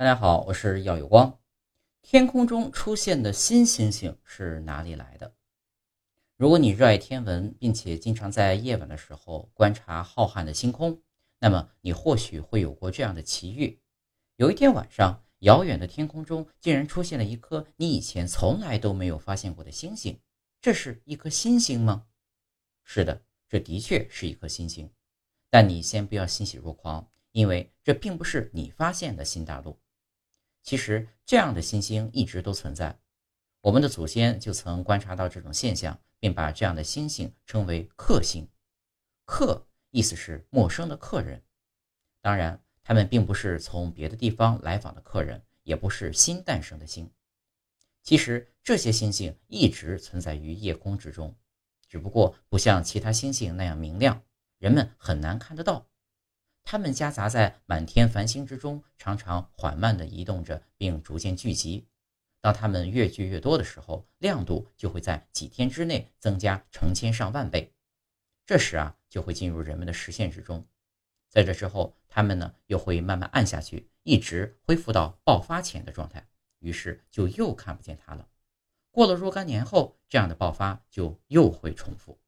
大家好，我是耀有光。天空中出现的新星星是哪里来的？如果你热爱天文，并且经常在夜晚的时候观察浩瀚的星空，那么你或许会有过这样的奇遇：有一天晚上，遥远的天空中竟然出现了一颗你以前从来都没有发现过的星星。这是一颗新星吗？是的，这的确是一颗新星。但你先不要欣喜若狂，因为这并不是你发现的新大陆。其实，这样的新星一直都存在。我们的祖先就曾观察到这种现象，并把这样的星星称为客星。客意思是陌生的客人。当然，他们并不是从别的地方来访的客人，也不是新诞生的星。其实，这些星星一直存在于夜空之中，只不过不像其他星星那样明亮，人们很难看得到。它们夹杂在满天繁星之中，常常缓慢地移动着，并逐渐聚集。当它们越聚越多的时候，亮度就会在几天之内增加成千上万倍。这时啊，就会进入人们的视线之中。在这之后，它们呢又会慢慢暗下去，一直恢复到爆发前的状态，于是就又看不见它了。过了若干年后，这样的爆发就又会重复。